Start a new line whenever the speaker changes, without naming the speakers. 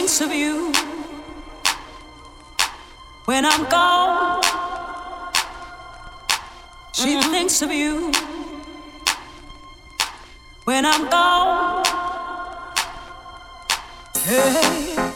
thinks of you when I'm gone. She mm-hmm. thinks of you when I'm
gone. Hey.